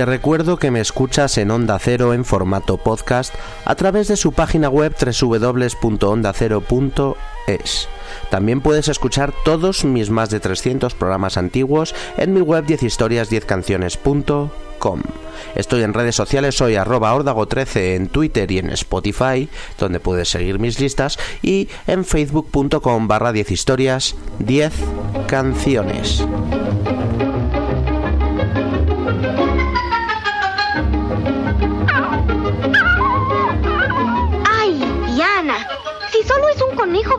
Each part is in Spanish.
Te recuerdo que me escuchas en Onda Cero en formato podcast a través de su página web www.ondacero.es. También puedes escuchar todos mis más de 300 programas antiguos en mi web 10historias10canciones.com. Estoy en redes sociales, soy arroba ordago13 en Twitter y en Spotify, donde puedes seguir mis listas, y en facebook.com barra 10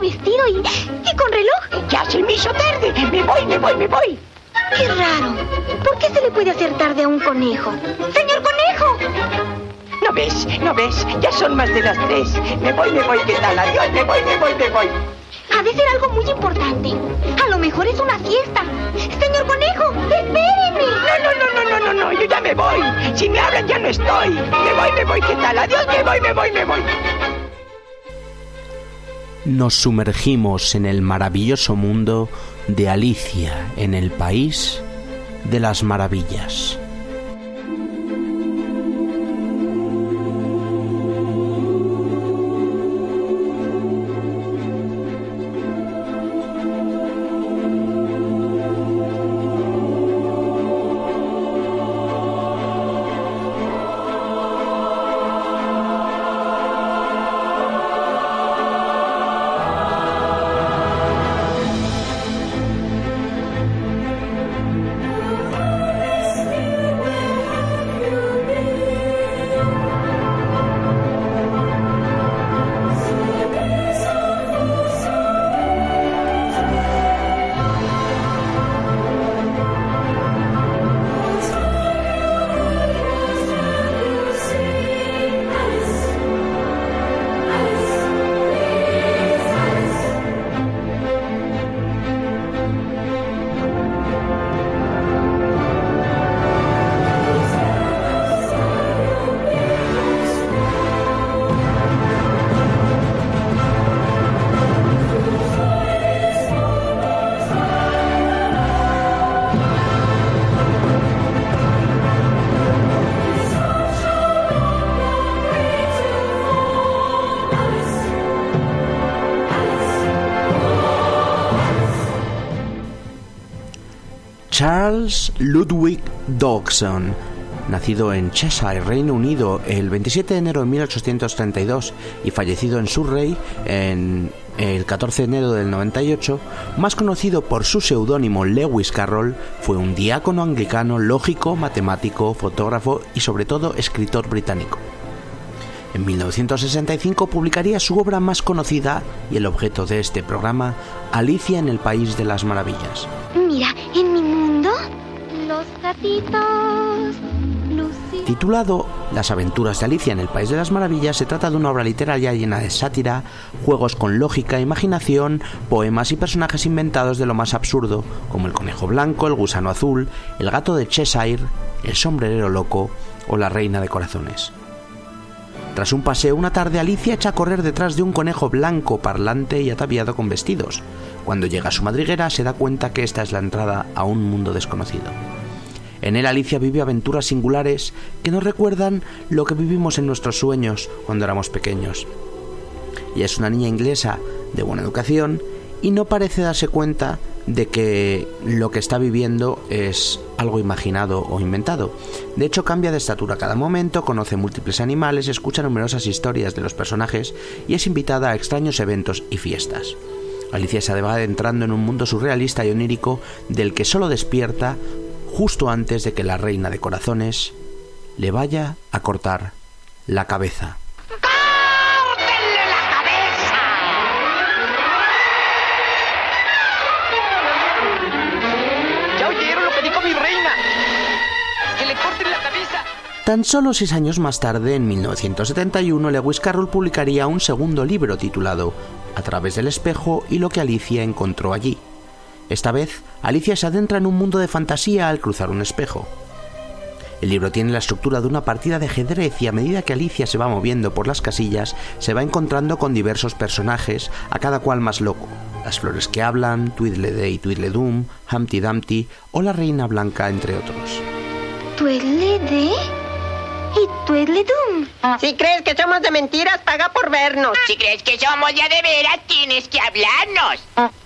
historias 10 canciones. conejo vestido y, y con reloj. Ya se me hizo tarde. Me voy, me voy, me voy. Qué raro. ¿Por qué se le puede hacer tarde a un conejo? ¡Señor conejo! ¿No ves? ¿No ves? Ya son más de las tres. Me voy, me voy. ¿Qué tal? Adiós, me voy, me voy, me voy. Ha de ser algo muy importante. A lo mejor es una fiesta. Señor conejo, espéreme. No, no, no, no, no, no, no. Yo ya me voy. Si me hablan ya no estoy. Me voy, me voy. ¿Qué tal? Adiós, me voy, me voy, me voy nos sumergimos en el maravilloso mundo de Alicia en el País de las Maravillas. Charles Ludwig Dodgson, nacido en Cheshire, Reino Unido, el 27 de enero de 1832 y fallecido en Surrey el 14 de enero del 98, más conocido por su seudónimo Lewis Carroll, fue un diácono anglicano, lógico, matemático, fotógrafo y sobre todo escritor británico. En 1965 publicaría su obra más conocida y el objeto de este programa, Alicia en el País de las Maravillas. Titulado Las aventuras de Alicia en el País de las Maravillas, se trata de una obra literaria llena de sátira, juegos con lógica, imaginación, poemas y personajes inventados de lo más absurdo, como el conejo blanco, el gusano azul, el gato de Cheshire, el sombrerero loco o la reina de corazones. Tras un paseo una tarde, Alicia echa a correr detrás de un conejo blanco parlante y ataviado con vestidos. Cuando llega a su madriguera se da cuenta que esta es la entrada a un mundo desconocido. En él Alicia vive aventuras singulares que nos recuerdan lo que vivimos en nuestros sueños cuando éramos pequeños. Y es una niña inglesa de buena educación y no parece darse cuenta de que lo que está viviendo es algo imaginado o inventado. De hecho, cambia de estatura cada momento, conoce múltiples animales, escucha numerosas historias de los personajes y es invitada a extraños eventos y fiestas. Alicia se va adentrando en un mundo surrealista y onírico del que solo despierta justo antes de que la reina de corazones le vaya a cortar la cabeza. Tan solo seis años más tarde, en 1971, Lewis Carroll publicaría un segundo libro titulado A través del espejo y lo que Alicia encontró allí. Esta vez, Alicia se adentra en un mundo de fantasía al cruzar un espejo. El libro tiene la estructura de una partida de ajedrez y a medida que Alicia se va moviendo por las casillas, se va encontrando con diversos personajes, a cada cual más loco. Las flores que hablan, Tweedledee y Tweedledum, Humpty Dumpty o la Reina Blanca, entre otros. ¿Tweedledee? ¿Y Tweedledum? Si crees que somos de mentiras, paga por vernos. Si crees que somos ya de veras, tienes que hablarnos.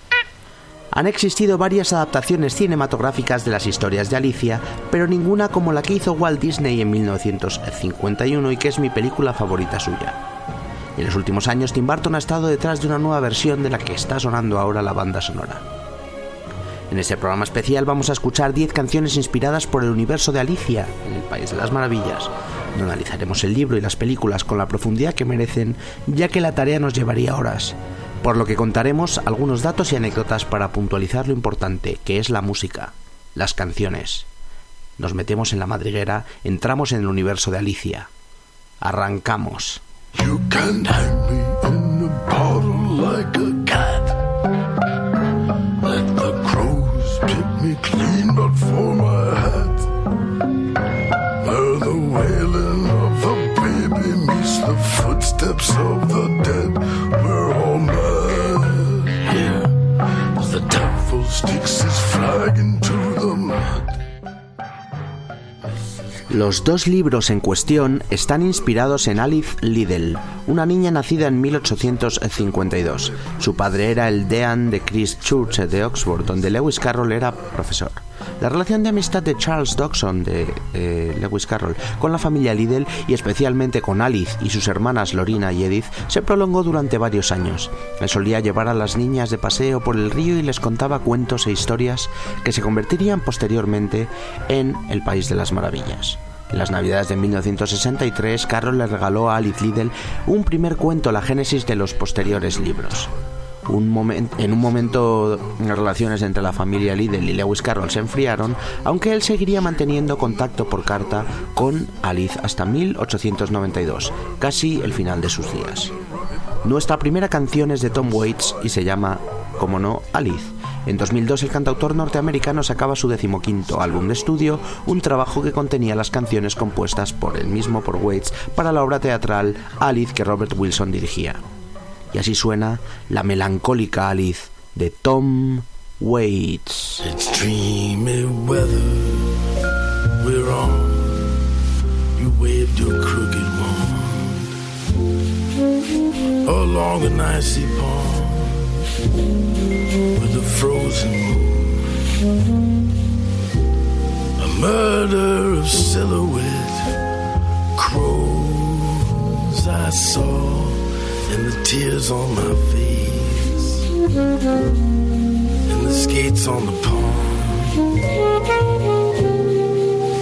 Han existido varias adaptaciones cinematográficas de las historias de Alicia, pero ninguna como la que hizo Walt Disney en 1951 y que es mi película favorita suya. En los últimos años Tim Burton ha estado detrás de una nueva versión de la que está sonando ahora la banda sonora. En este programa especial vamos a escuchar 10 canciones inspiradas por el universo de Alicia en el País de las Maravillas. No analizaremos el libro y las películas con la profundidad que merecen, ya que la tarea nos llevaría horas por lo que contaremos algunos datos y anécdotas para puntualizar lo importante, que es la música, las canciones. Nos metemos en la madriguera, entramos en el universo de Alicia. Arrancamos. Los dos libros en cuestión están inspirados en Alice Liddell, una niña nacida en 1852. Su padre era el dean de Christ Church de Oxford, donde Lewis Carroll era profesor. La relación de amistad de Charles Dodson de eh, Lewis Carroll con la familia Liddell y especialmente con Alice y sus hermanas Lorina y Edith se prolongó durante varios años. Él solía llevar a las niñas de paseo por el río y les contaba cuentos e historias que se convertirían posteriormente en El País de las Maravillas. Las Navidades de 1963, Carroll le regaló a Alice Liddell un primer cuento, la génesis de los posteriores libros en un momento las relaciones entre la familia Liddell y Lewis Carroll se enfriaron, aunque él seguiría manteniendo contacto por carta con Alice hasta 1892, casi el final de sus días. Nuestra primera canción es de Tom Waits y se llama, como no, Alice. En 2002 el cantautor norteamericano sacaba su decimoquinto álbum de estudio, un trabajo que contenía las canciones compuestas por él mismo por Waits para la obra teatral Alice que Robert Wilson dirigía. Y así suena la melancólica Alice de Tom Waits. Along an icy with a frozen moon. A murder of silhouette crows I saw and the tears on my face, and the skates on the pond.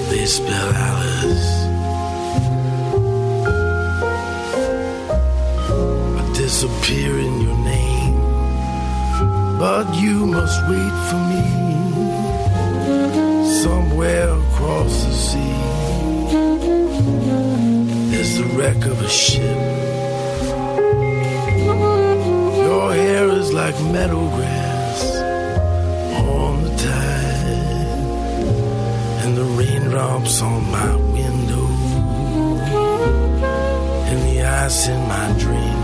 They spell Alice. Disappear in your name, but you must wait for me somewhere across the sea. There's the wreck of a ship your hair is like meadow grass on the tide, and the raindrops on my window, and the ice in my drink.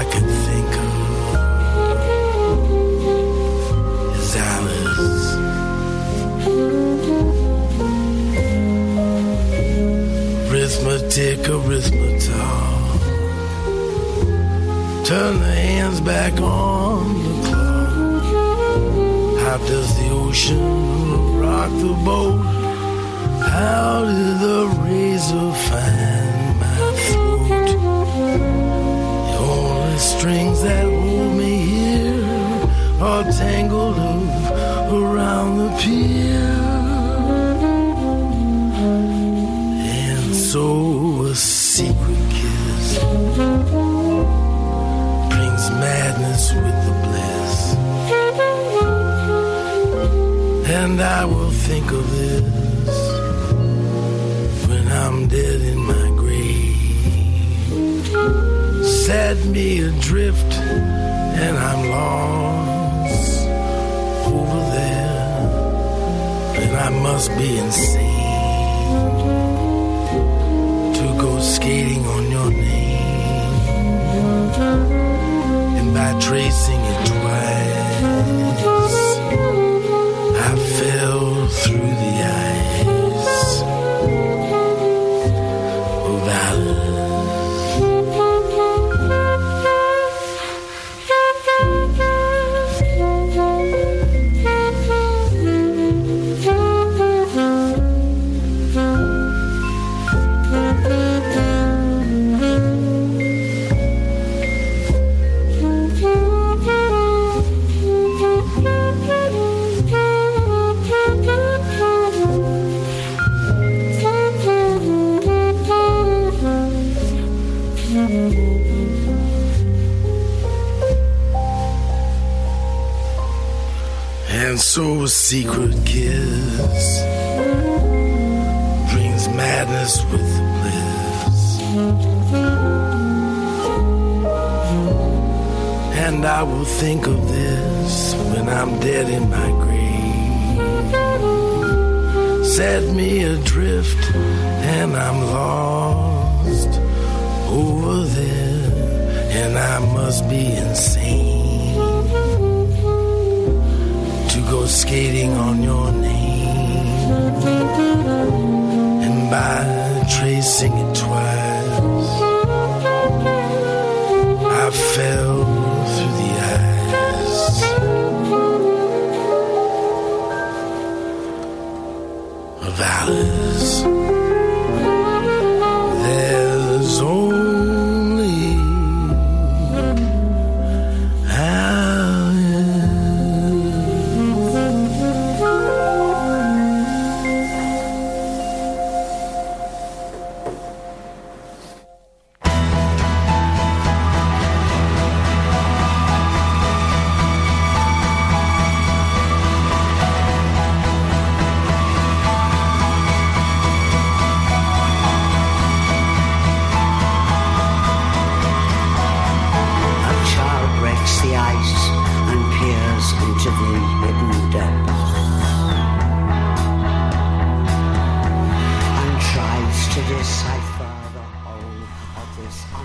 I can think of is Alice. Arithmetic, arithmetic turn the hands back on the clock. How does the ocean rock the boat? How did the razor find strings that hold me here are tangled up around the pier. And so a secret kiss brings madness with the bliss. And I will think of this when I'm dead Set me adrift and I'm lost over there, and I must be insane to go skating on your name. And by tracing it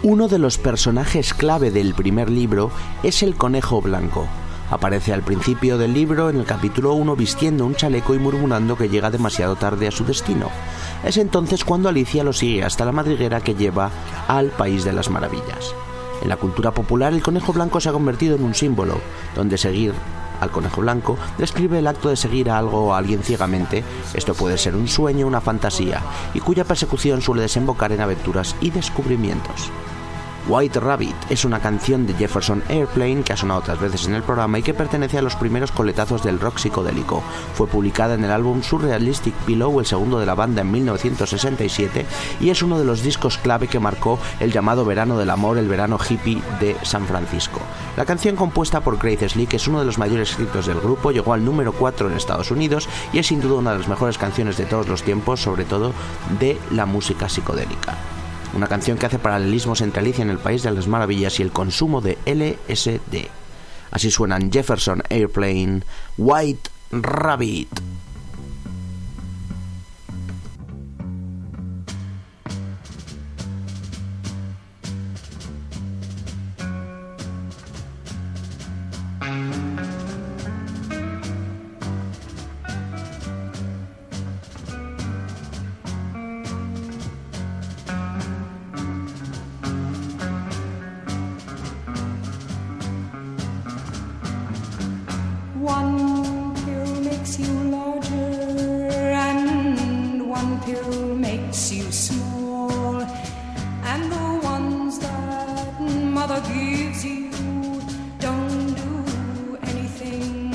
Uno de los personajes clave del primer libro es el conejo blanco. Aparece al principio del libro en el capítulo 1 vistiendo un chaleco y murmurando que llega demasiado tarde a su destino. Es entonces cuando Alicia lo sigue hasta la madriguera que lleva al País de las Maravillas. En la cultura popular el conejo blanco se ha convertido en un símbolo, donde seguir al conejo blanco describe el acto de seguir a algo o a alguien ciegamente, esto puede ser un sueño una fantasía, y cuya persecución suele desembocar en aventuras y descubrimientos. White Rabbit es una canción de Jefferson Airplane que ha sonado otras veces en el programa y que pertenece a los primeros coletazos del rock psicodélico. Fue publicada en el álbum Surrealistic Pillow, el segundo de la banda en 1967, y es uno de los discos clave que marcó el llamado verano del amor, el verano hippie de San Francisco. La canción compuesta por Grace Slick es uno de los mayores escritos del grupo, llegó al número 4 en Estados Unidos y es sin duda una de las mejores canciones de todos los tiempos, sobre todo de la música psicodélica una canción que hace paralelismos entre Alicia en el País de las Maravillas y el consumo de LSD. Así suenan Jefferson Airplane, White Rabbit. Mother gives you don't do anything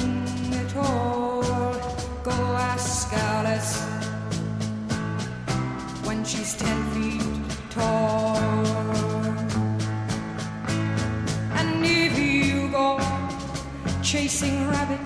at all. Go ask Alice when she's ten feet tall. And if you go chasing rabbits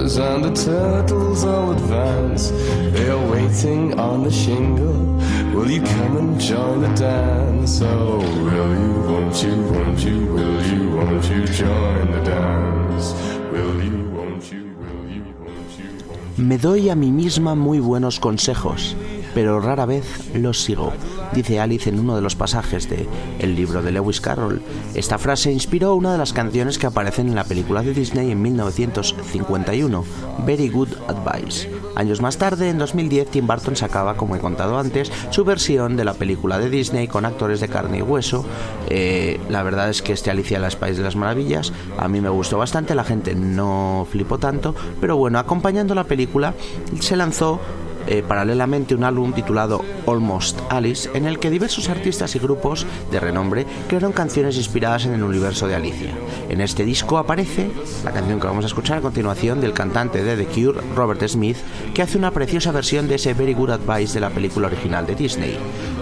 and the turtles all advance. They are waiting on the shingle. Will you come and join the dance? Oh, will you, won't you, won't you, will you, won't you join the dance? Will you, won't you, will you, won't you, won't you? Me doy a mí misma muy buenos consejos, pero rara vez los sigo, dice Alice en uno de los pasajes de El libro de Lewis Carroll. Esta frase inspiró una de las canciones que aparecen en la película de Disney en 1951, Very Good Advice. Años más tarde, en 2010, Tim Burton sacaba, como he contado antes, su versión de la película de Disney con actores de carne y hueso. Eh, la verdad es que este Alicia en las País de las Maravillas a mí me gustó bastante, la gente no flipó tanto, pero bueno, acompañando la película se lanzó eh, paralelamente un álbum titulado Almost Alice, en el que diversos artistas y grupos de renombre crearon canciones inspiradas en el universo de Alicia. En este disco aparece la canción que vamos a escuchar a continuación del cantante de The Cure, Robert Smith, que hace una preciosa versión de ese Very Good Advice de la película original de Disney.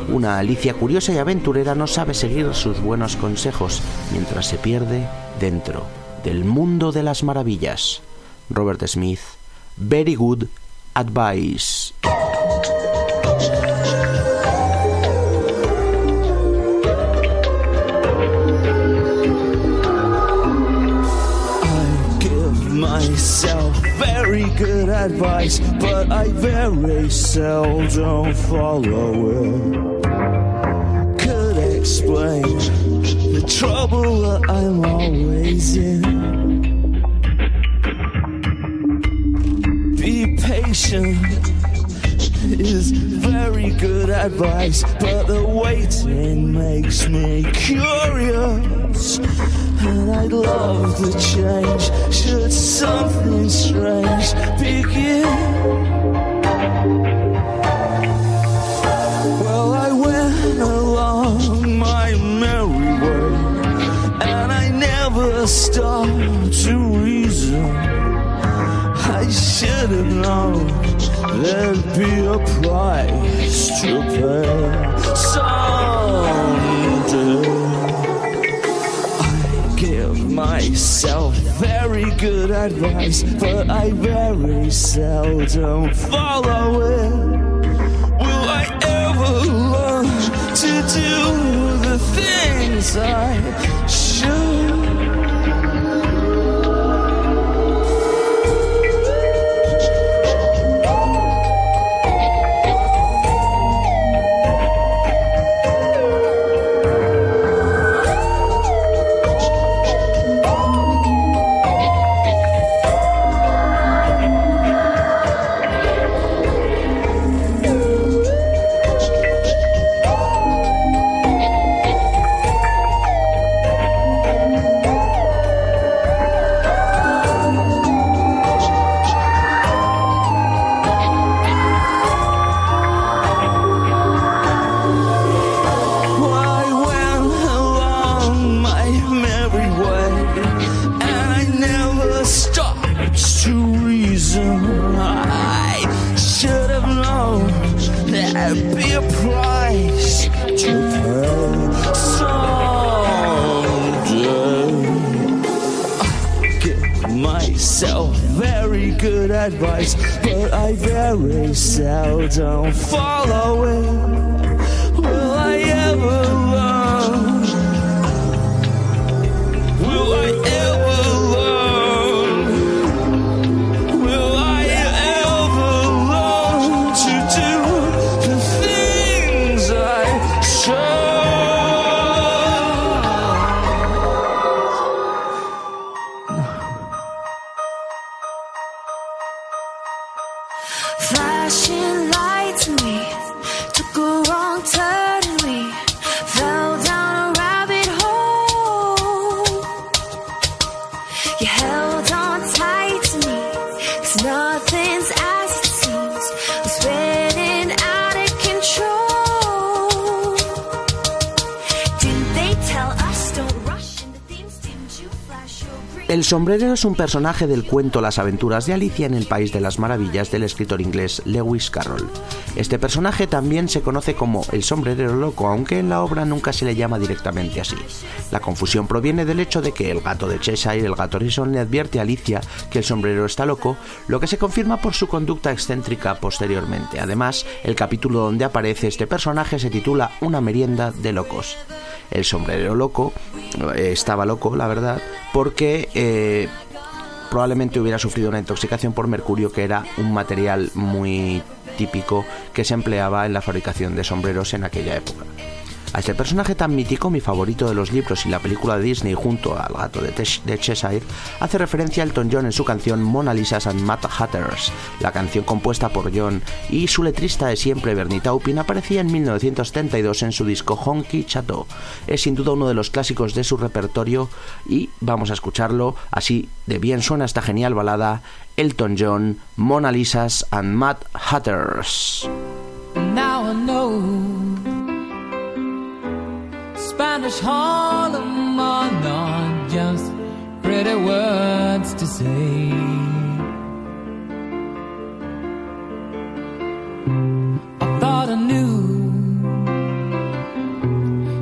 Una Alicia curiosa y aventurera no sabe seguir sus buenos consejos mientras se pierde dentro del mundo de las maravillas. Robert Smith, Very Good Advice. I give myself very good advice, but I very seldom follow it. Could explain the trouble I'm always in. Patient is very good advice, but the waiting makes me curious. And I'd love to change should something strange begin. Well, I went along my merry way, and I never stopped to reason. Should have known there'd be a price to pay someday. I give myself very good advice, but I very seldom follow it. Will I ever learn to do the things I don't fall sombrerero es un personaje del cuento Las aventuras de Alicia en el País de las Maravillas del escritor inglés Lewis Carroll. Este personaje también se conoce como el sombrerero loco, aunque en la obra nunca se le llama directamente así. La confusión proviene del hecho de que el gato de Cheshire, el gato Rison, le advierte a Alicia que el sombrero está loco, lo que se confirma por su conducta excéntrica posteriormente. Además, el capítulo donde aparece este personaje se titula Una merienda de locos. El sombrerero loco eh, estaba loco, la verdad, porque eh, probablemente hubiera sufrido una intoxicación por mercurio, que era un material muy típico que se empleaba en la fabricación de sombreros en aquella época. A este personaje tan mítico, mi favorito de los libros y la película de Disney junto al gato de, de Cheshire, hace referencia a Elton John en su canción Mona Lisa's and Mad Hatters. La canción compuesta por John y su letrista de siempre, Bernie Taupin, aparecía en 1972 en su disco Honky Chateau. Es sin duda uno de los clásicos de su repertorio y vamos a escucharlo, así de bien suena esta genial balada, Elton John, Mona Lisa's and Mad Hatters. Spanish Harlem are not just pretty words to say. I thought I knew,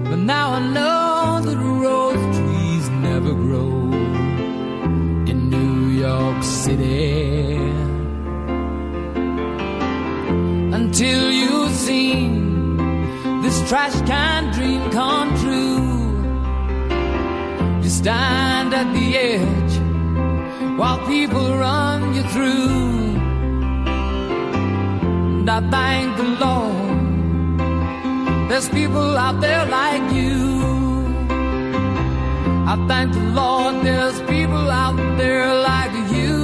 but now I know that rose trees never grow in New York City trash can dream come true. You stand at the edge while people run you through. And I thank the Lord, there's people out there like you. I thank the Lord, there's people out there like you.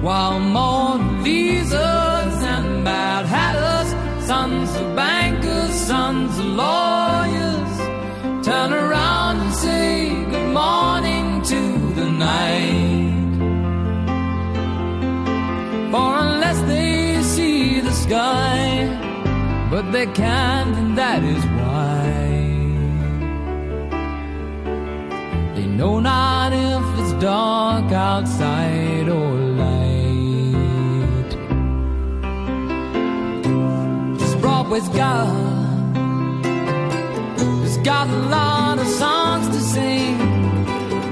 While Mona Lisa's and bad Hatters, sons of bankers, sons of lawyers, turn around and say good morning to the night. For unless they see the sky, but they can't, and that is why. They know not if it's dark outside or Broadway's got, it's got a lot of songs to sing.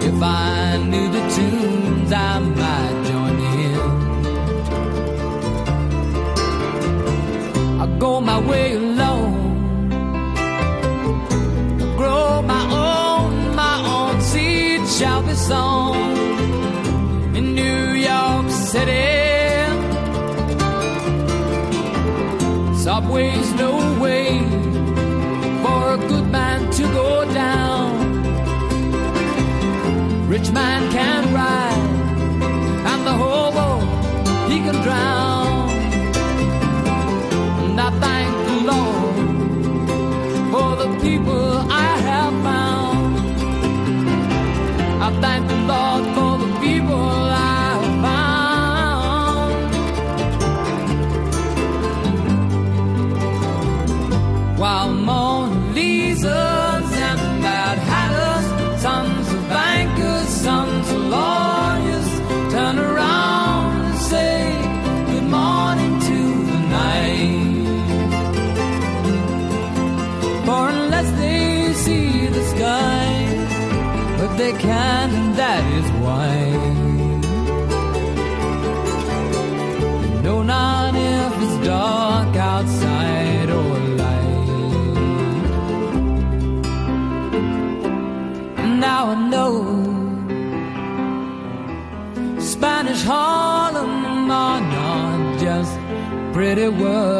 If I knew the tunes, I might join in. I go my way alone grow my own, my own seed shall be sown in New York City. Subway's no way for a good man to go down. Rich man can ride, world.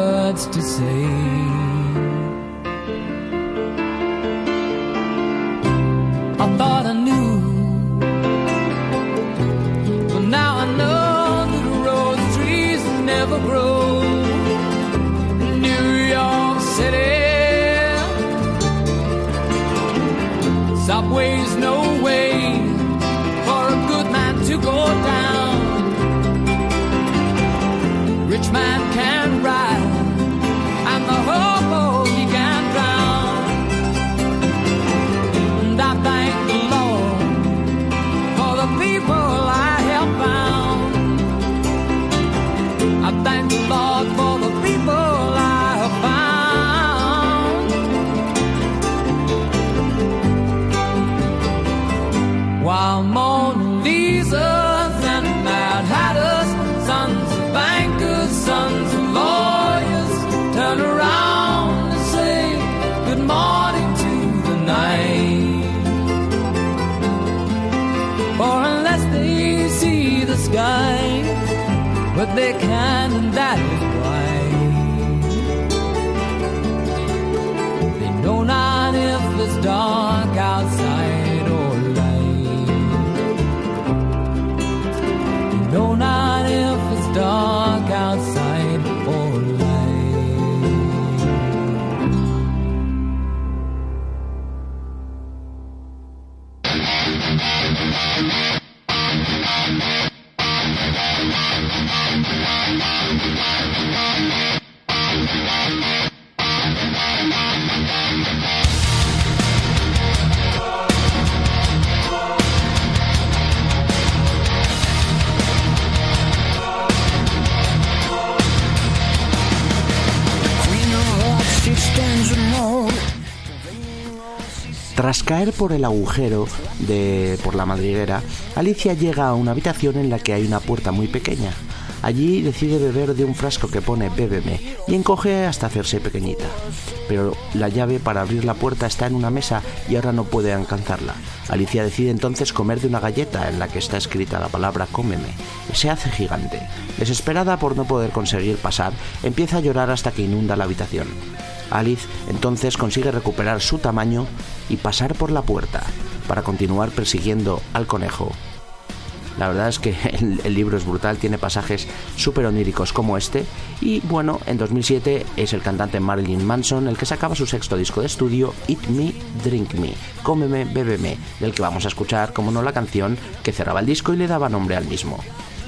Caer por el agujero de por la madriguera, Alicia llega a una habitación en la que hay una puerta muy pequeña. Allí decide beber de un frasco que pone bébeme y encoge hasta hacerse pequeñita. Pero la llave para abrir la puerta está en una mesa y ahora no puede alcanzarla. Alicia decide entonces comer de una galleta en la que está escrita la palabra cómeme. Se hace gigante. Desesperada por no poder conseguir pasar, empieza a llorar hasta que inunda la habitación. Alice entonces consigue recuperar su tamaño y pasar por la puerta para continuar persiguiendo al conejo. La verdad es que el, libro es brutal, tiene pasajes súper oníricos como este. Y bueno, en 2007 es el cantante Marilyn Manson el que sacaba su sexto disco de estudio, Eat Me, Drink Me, Cómeme, Bébeme, del que vamos a escuchar, como no, la canción que cerraba el disco y le daba nombre al mismo.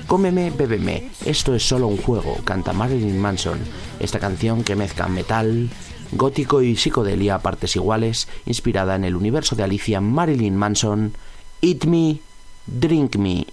Cómeme, bébeme, esto es solo un juego, canta Marilyn Manson. Esta canción que mezcla metal, gótico y psicodelia a partes iguales, inspirada en el universo de Alicia Marilyn Manson, Eat Me, Drink Me.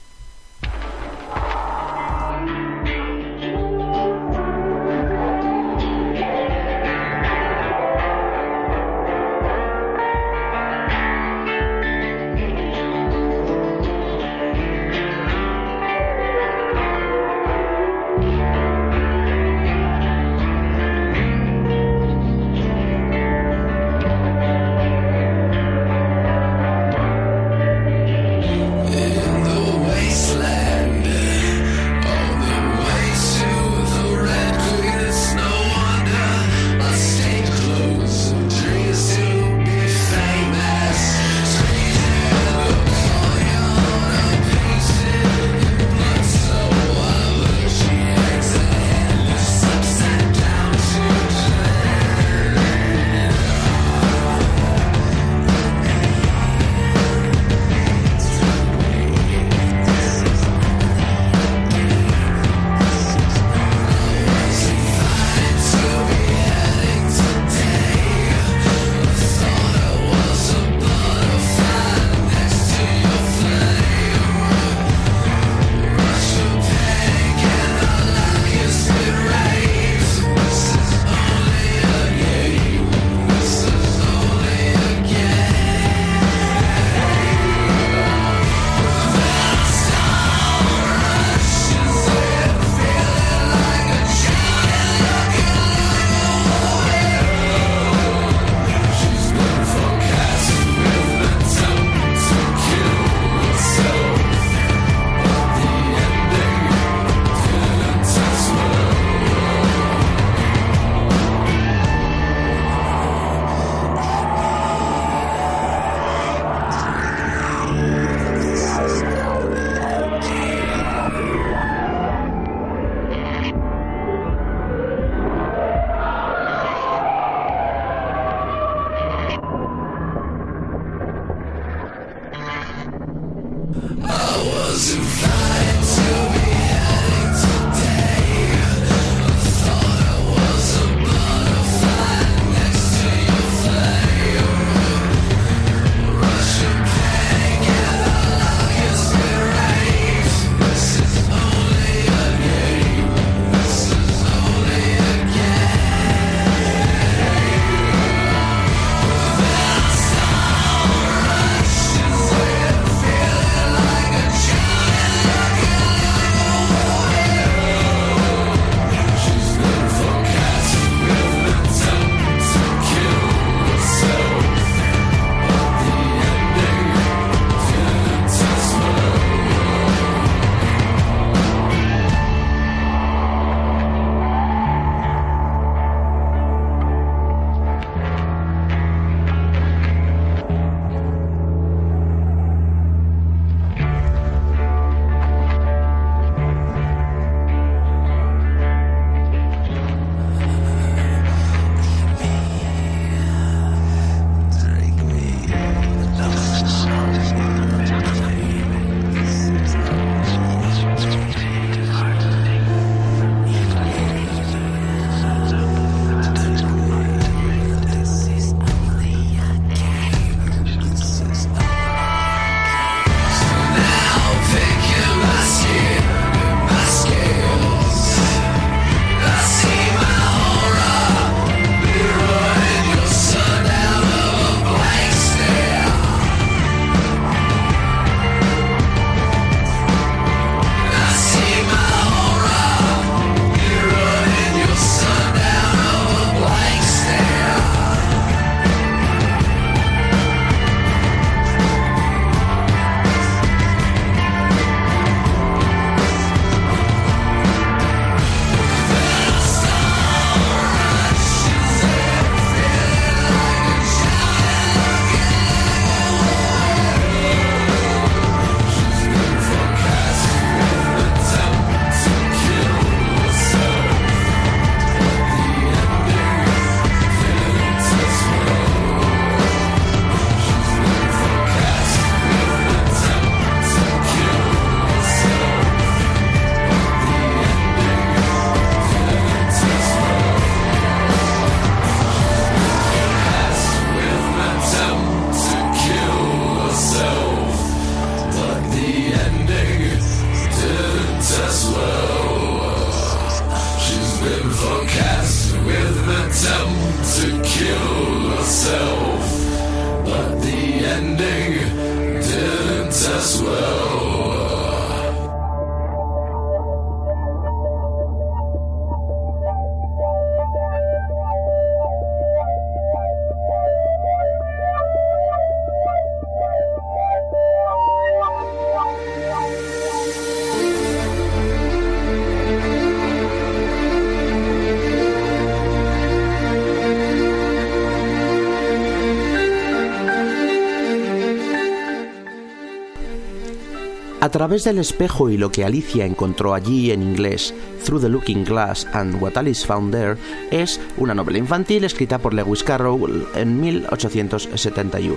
Través del espejo y lo que Alicia encontró allí en inglés, Through the Looking Glass and What Alice Found There, es una novela infantil escrita por Lewis Carroll en 1871.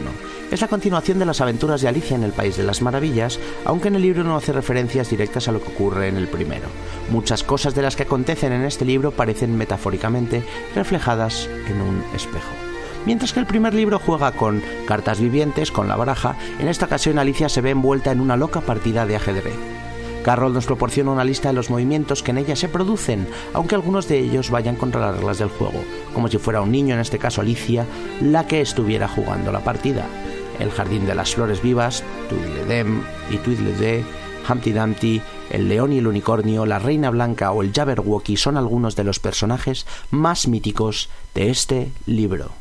Es la continuación de las aventuras de Alicia en el País de las Maravillas, aunque en el libro no hace referencias directas a lo que ocurre en el primero. Muchas cosas de las que acontecen en este libro parecen metafóricamente reflejadas en un espejo. Mientras que el primer libro juega con cartas vivientes, con la baraja, en esta ocasión Alicia se ve envuelta en una loca partida de ajedrez. Carroll nos proporciona una lista de los movimientos que en ella se producen, aunque algunos de ellos vayan contra las reglas del juego, como si fuera un niño, en este caso Alicia, la que estuviera jugando la partida. El jardín de las flores vivas, Tweedledem y Tweedledee, Humpty Dumpty, el león y el unicornio, la reina blanca o el Jabberwocky son algunos de los personajes más míticos de este libro.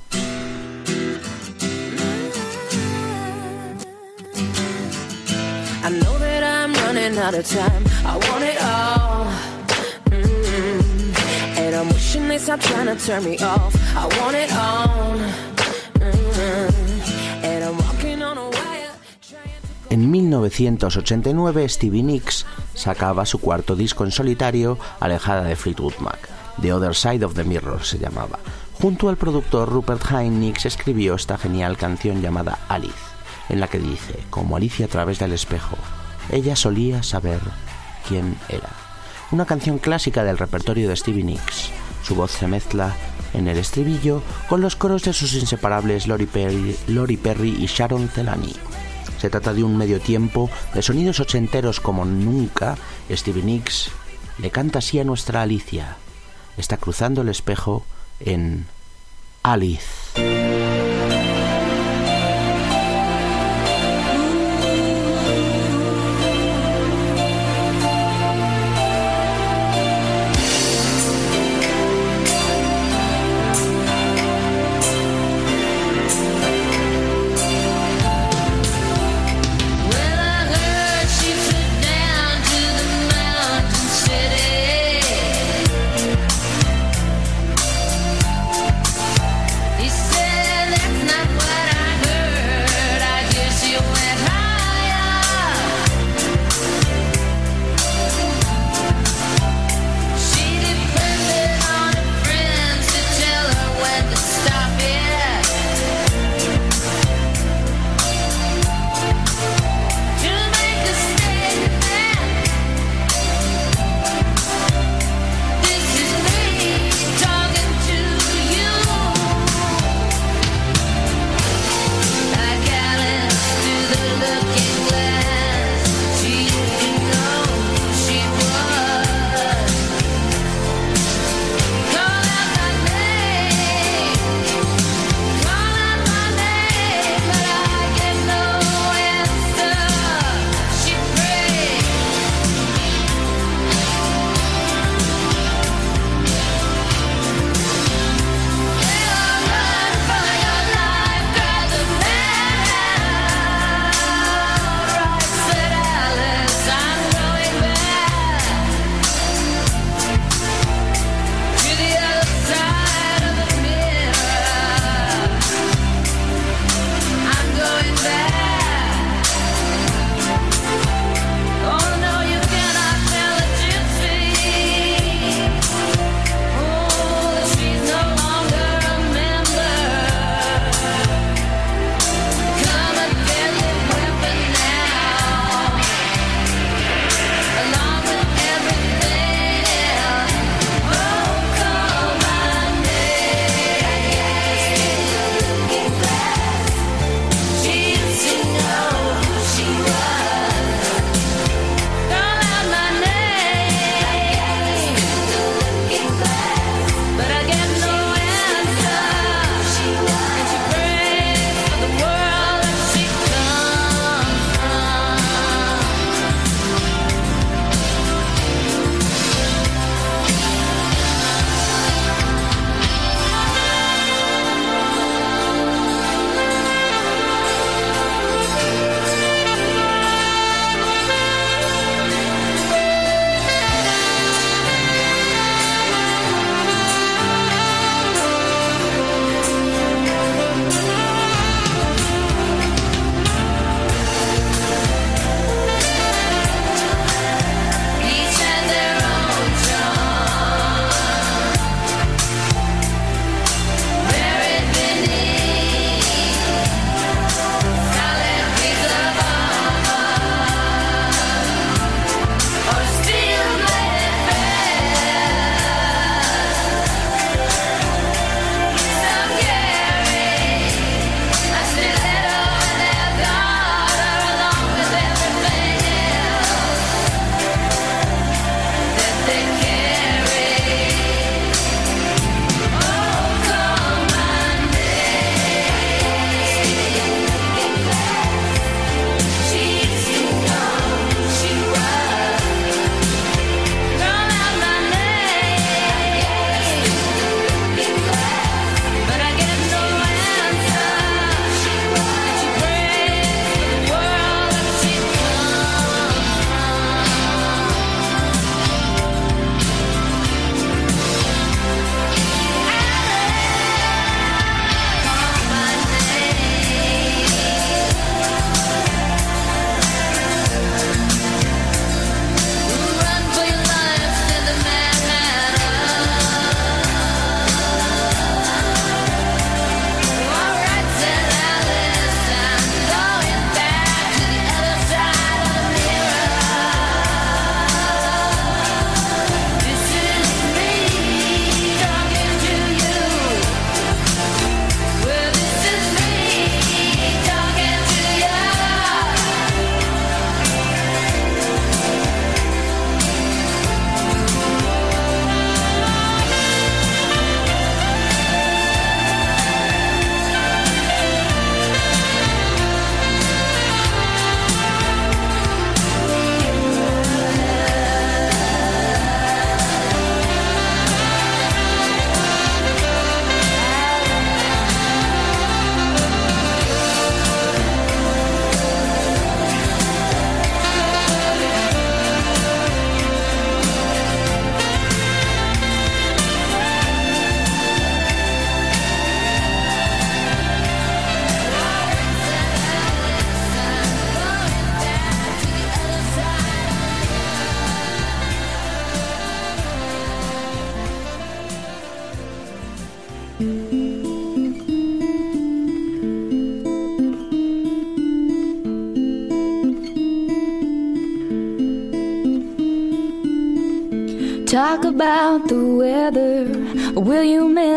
En 1989 Stevie Nicks sacaba su cuarto disco en solitario, alejada de Fleetwood Mac. The Other Side of the Mirror se llamaba. Junto al productor Rupert Nicks escribió esta genial canción llamada Alice, en la que dice, como Alicia a través del espejo, ella solía saber quién era. Una canción clásica del repertorio de Stevie Nicks. Su voz se mezcla en el estribillo con los coros de sus inseparables Lori Perry, y Sharon Celani. Se trata de un medio tiempo de sonidos ochenteros como nunca. Stevie Nicks le canta así a nuestra Alicia. Está cruzando el espejo en Alice.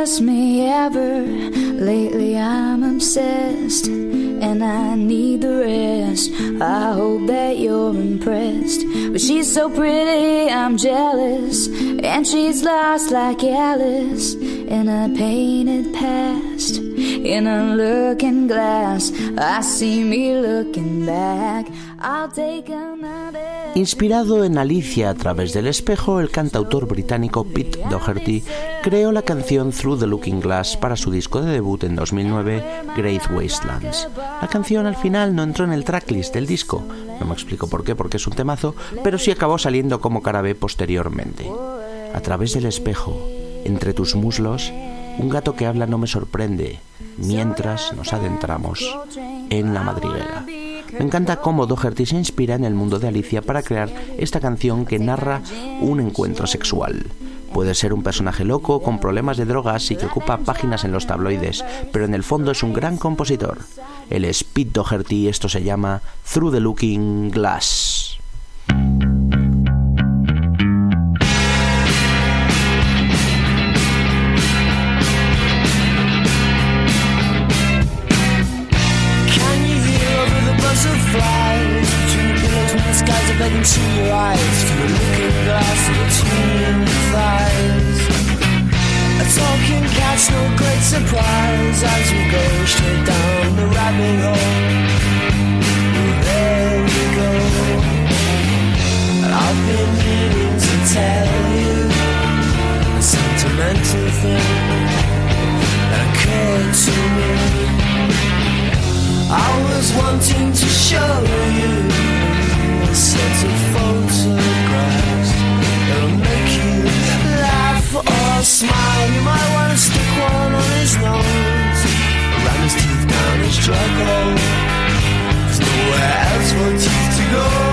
Me ever? Lately I'm obsessed and I need the rest. I hope that you're impressed. But she's so pretty, I'm jealous. And she's lost like Alice in a painted past. In a looking glass, I see me looking back. I'll take another. Inspirado en Alicia a través del espejo, el cantautor británico Pete Doherty creó la canción Through the Looking Glass para su disco de debut en 2009, Great Wastelands. La canción al final no entró en el tracklist del disco, no me explico por qué, porque es un temazo, pero sí acabó saliendo como cara posteriormente. A través del espejo, entre tus muslos, un gato que habla no me sorprende, mientras nos adentramos en la madriguera. Me encanta cómo Doherty se inspira en el mundo de Alicia para crear esta canción que narra un encuentro sexual. Puede ser un personaje loco con problemas de drogas y que ocupa páginas en los tabloides, pero en el fondo es un gran compositor. El es Pete Doherty, esto se llama Through the Looking Glass. To your eyes Through the looking glass between your thighs. A talking cat's no great surprise As we go straight down the rabbit hole. There we go. I've been meaning to tell you A sentimental thing That occurred to me. I was wanting to show you drug hole. There's nowhere else for teeth to go.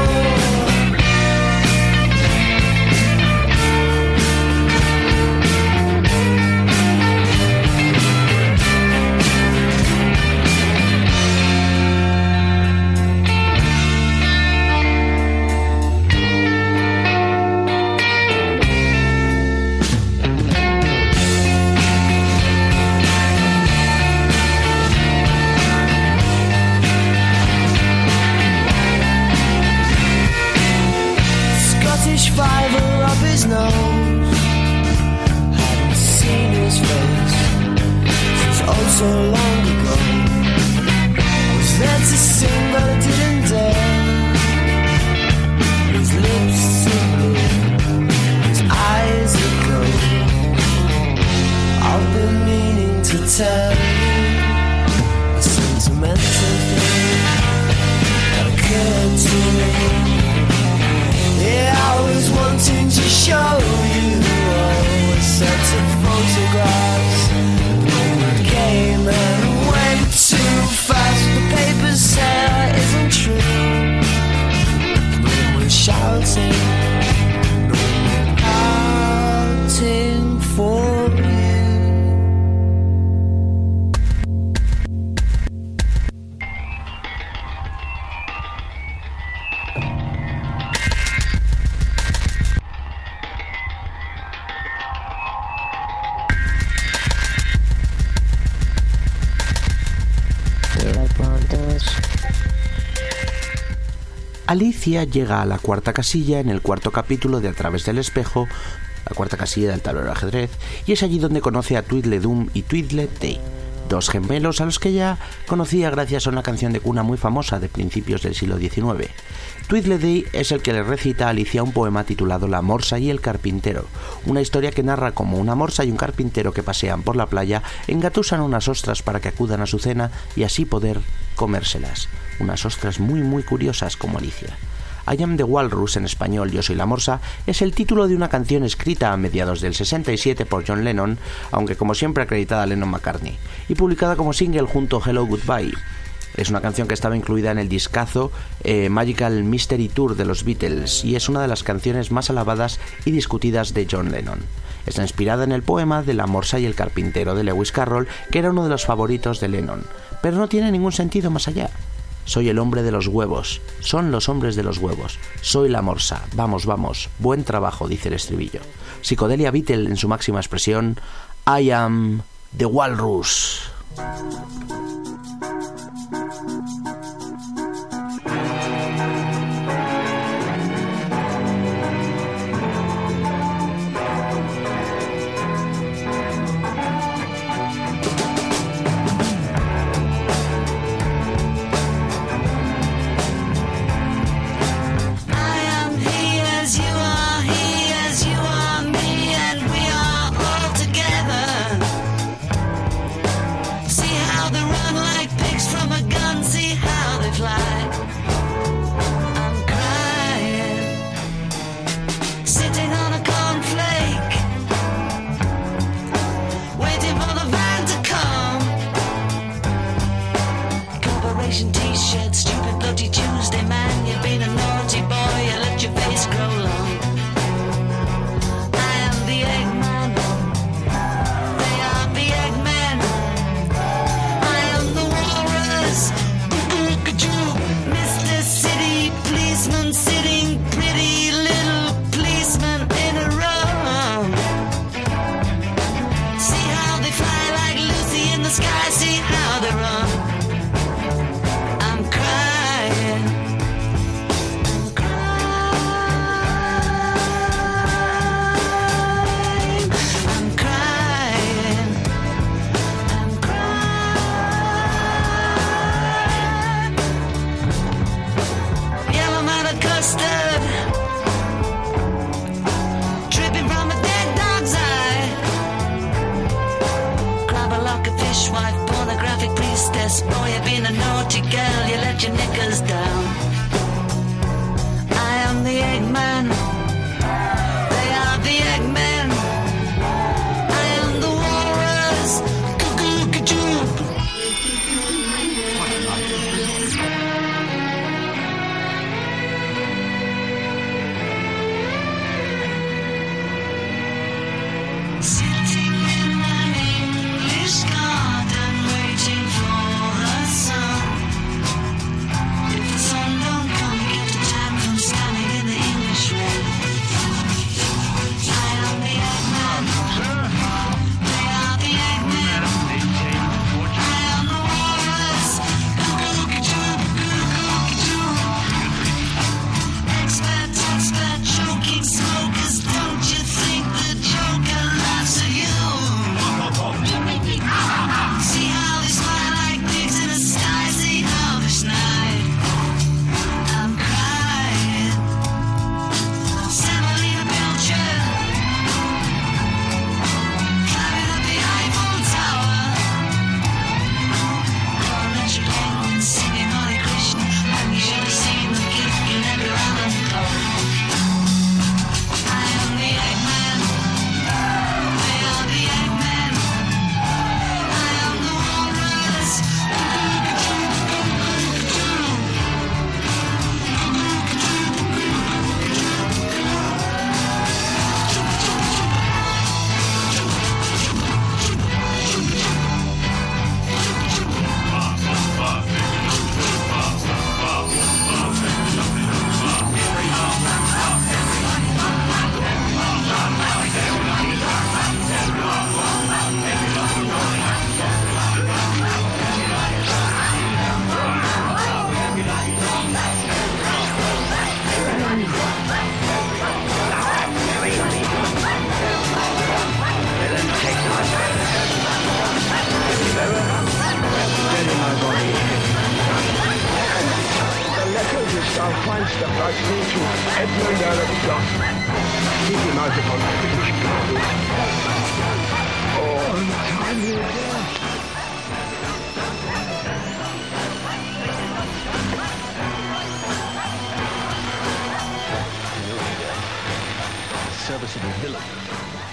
Alicia llega a la cuarta casilla en el cuarto capítulo de A través del espejo, la cuarta casilla del tablero de ajedrez, y es allí donde conoce a Tweedledum y Tweedledee, dos gemelos a los que ya conocía gracias a una canción de cuna muy famosa de principios del siglo XIX. Tweedledee es el que le recita a Alicia un poema titulado La morsa y el carpintero, una historia que narra cómo una morsa y un carpintero que pasean por la playa engatusan unas ostras para que acudan a su cena y así poder comérselas, unas ostras muy muy curiosas como Alicia. I am the Walrus en español, Yo soy la morsa, es el título de una canción escrita a mediados del 67 por John Lennon, aunque como siempre acreditada a Lennon McCartney, y publicada como single junto a Hello Goodbye. Es una canción que estaba incluida en el discazo eh, Magical Mystery Tour de los Beatles y es una de las canciones más alabadas y discutidas de John Lennon. Está inspirada en el poema de La Morsa y el Carpintero de Lewis Carroll, que era uno de los favoritos de Lennon, pero no tiene ningún sentido más allá. Soy el hombre de los huevos. Son los hombres de los huevos. Soy la morsa. Vamos, vamos. Buen trabajo, dice el estribillo. Psicodelia Beatle en su máxima expresión. I am the walrus.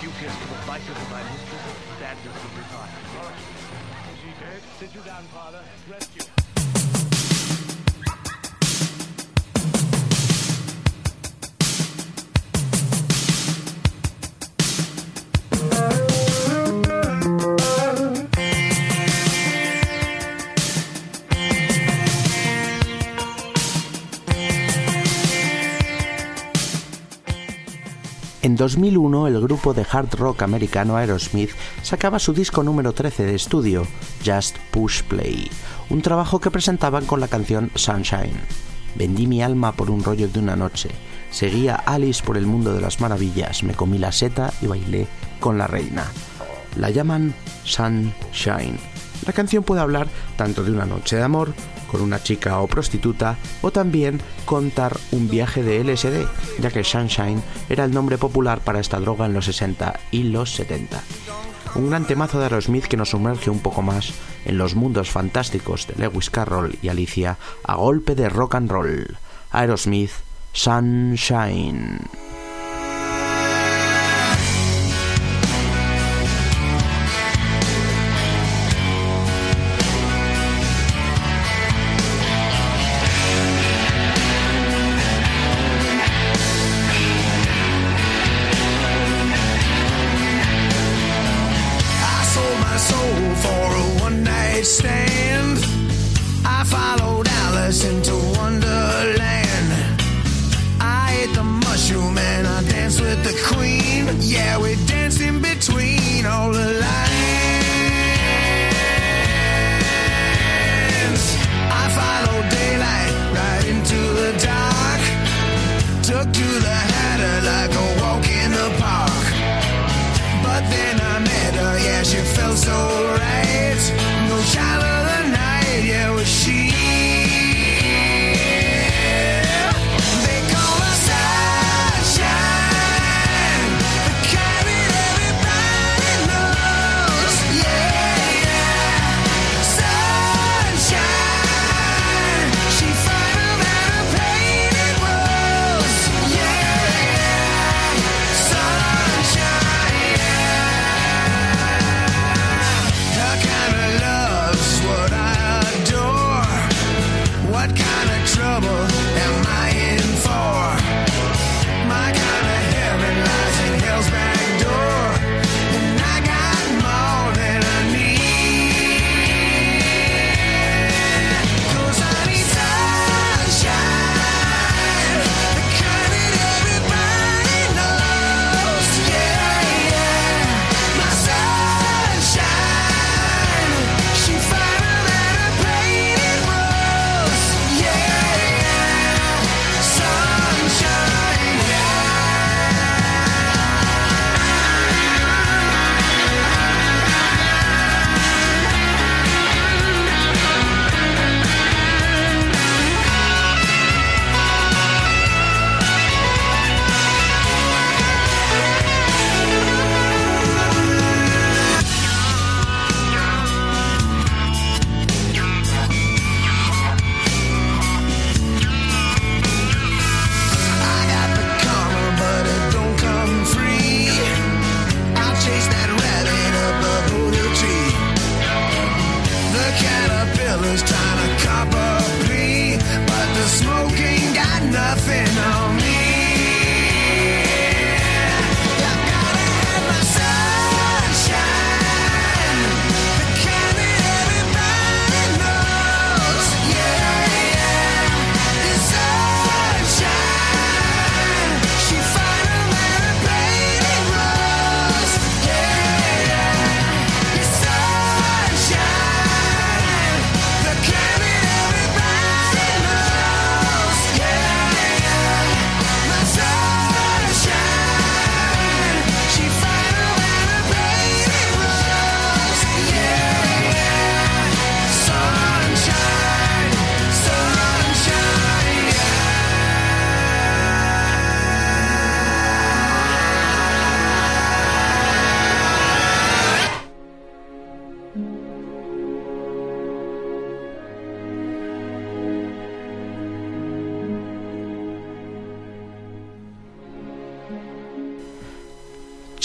You kissed the vices of my mistress. That will the. Is she dead? Sit you down, father. Rescue. 2001, el grupo de hard rock americano Aerosmith sacaba su disco número 13 de estudio, Just Push Play, un trabajo que presentaban con la canción Sunshine. Vendí mi alma por un rollo de una noche, seguí a Alice por el mundo de las maravillas, me comí la seta y bailé con la reina. La llaman Sunshine. La canción puede hablar tanto de una noche de amor, con una chica o prostituta, o también contar un viaje de LSD, ya que Sunshine era el nombre popular para esta droga en los 60 y los 70. Un gran temazo de Aerosmith que nos sumerge un poco más en los mundos fantásticos de Lewis Carroll y Alicia a golpe de rock and roll. Aerosmith, Sunshine.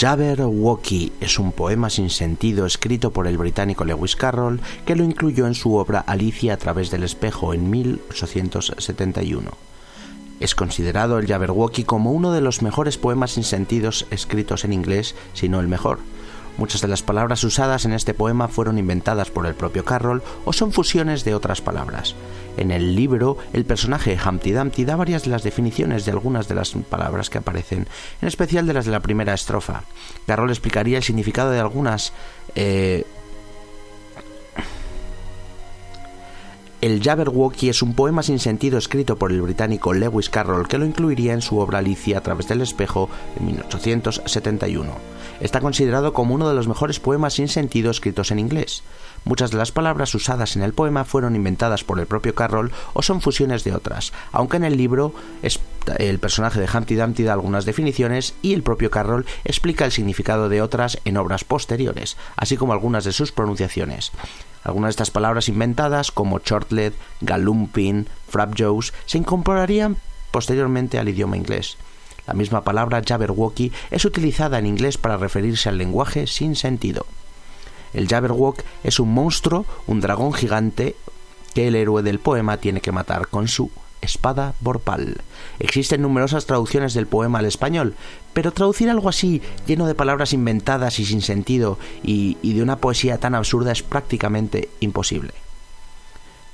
Jabberwocky es un poema sin sentido escrito por el británico Lewis Carroll que lo incluyó en su obra Alicia a través del espejo en 1871. Es considerado el Jabberwocky como uno de los mejores poemas sin sentidos escritos en inglés, si no el mejor. Muchas de las palabras usadas en este poema fueron inventadas por el propio Carroll o son fusiones de otras palabras. En el libro, el personaje Humpty Dumpty da varias de las definiciones de algunas de las palabras que aparecen, en especial de las de la primera estrofa. Carroll explicaría el significado de algunas eh, El Jabberwocky es un poema sin sentido escrito por el británico Lewis Carroll que lo incluiría en su obra Alicia a través del espejo en 1871. Está considerado como uno de los mejores poemas sin sentido escritos en inglés. Muchas de las palabras usadas en el poema fueron inventadas por el propio Carroll o son fusiones de otras, aunque en el libro el personaje de Humpty Dumpty da algunas definiciones y el propio Carroll explica el significado de otras en obras posteriores, así como algunas de sus pronunciaciones. Algunas de estas palabras inventadas, como shortlet, galumping, frapjaws, se incorporarían posteriormente al idioma inglés. La misma palabra Jabberwocky es utilizada en inglés para referirse al lenguaje sin sentido. El Jabberwock es un monstruo, un dragón gigante que el héroe del poema tiene que matar con su espada borpal. Existen numerosas traducciones del poema al español, pero traducir algo así, lleno de palabras inventadas y sin sentido, y, y de una poesía tan absurda es prácticamente imposible.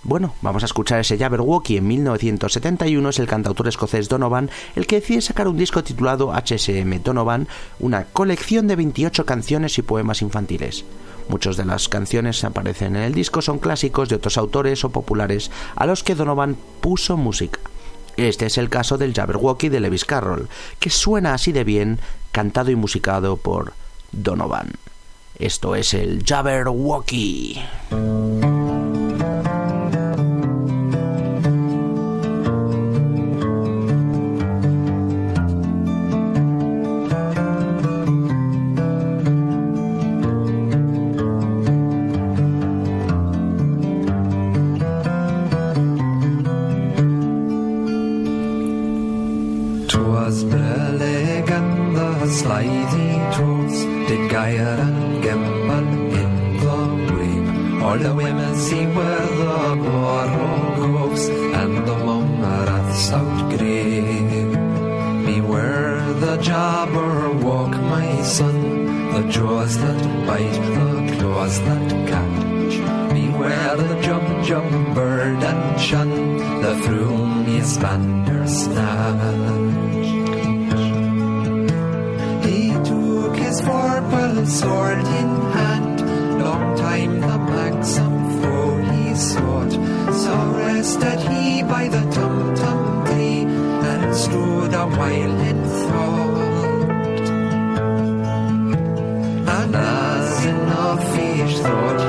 Bueno, vamos a escuchar ese Jabberwocky. En 1971 es el cantautor escocés Donovan el que decide sacar un disco titulado HSM Donovan, una colección de 28 canciones y poemas infantiles. Muchas de las canciones que aparecen en el disco son clásicos de otros autores o populares a los que Donovan puso música. Este es el caso del Jabberwocky de Lewis Carroll, que suena así de bien, cantado y musicado por Donovan. Esto es el Jabberwocky. All the women see where the borrow goes and the mumraths out grave. Beware the jabber walk, my son, the jaws that bite, the claws that catch. Beware the jump, jump bird and shun the frumious bandersnatch. He took his purple sword in So rested he by the tum tum tree and stood a while in thought. And as in a fish thought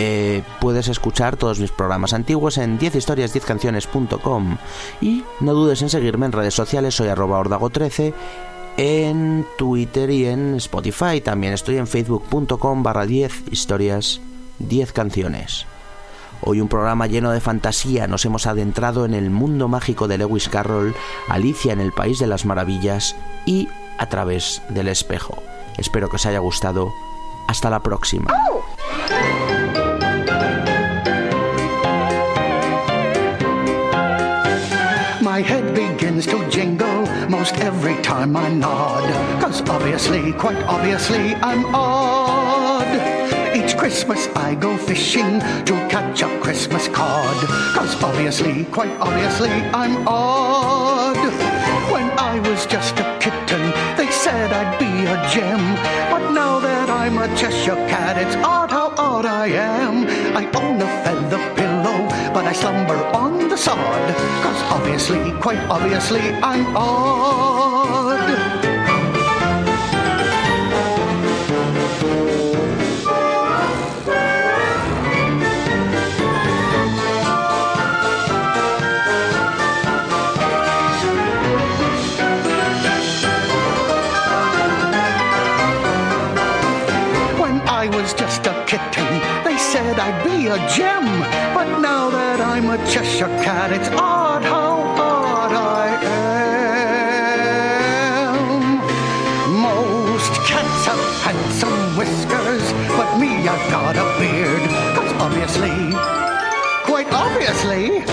Eh, puedes escuchar todos mis programas antiguos en 10historias10canciones.com y no dudes en seguirme en redes sociales, soy arroba ordago13 en Twitter y en Spotify. También estoy en facebook.com barra 10 historias 10 canciones. Hoy un programa lleno de fantasía, nos hemos adentrado en el mundo mágico de Lewis Carroll, Alicia en el País de las Maravillas y a través del espejo. Espero que os haya gustado. Hasta la próxima. Begins to jingle most every time I nod. Cause obviously, quite obviously, I'm odd. Each Christmas I go fishing to catch a Christmas cod. Cause obviously, quite obviously, I'm odd. When I was just a kitten, they said I'd be a gem. But now that I'm a Cheshire cat, it's odd how odd I am. I own a feather but I slumber on the sod. Cause obviously, quite obviously, I'm odd. When I was just a kitten, they said I'd be a gem. I'm a Cheshire cat, it's odd how odd I am. Most cats have handsome whiskers, but me, I've got a beard. Cause obviously, quite obviously,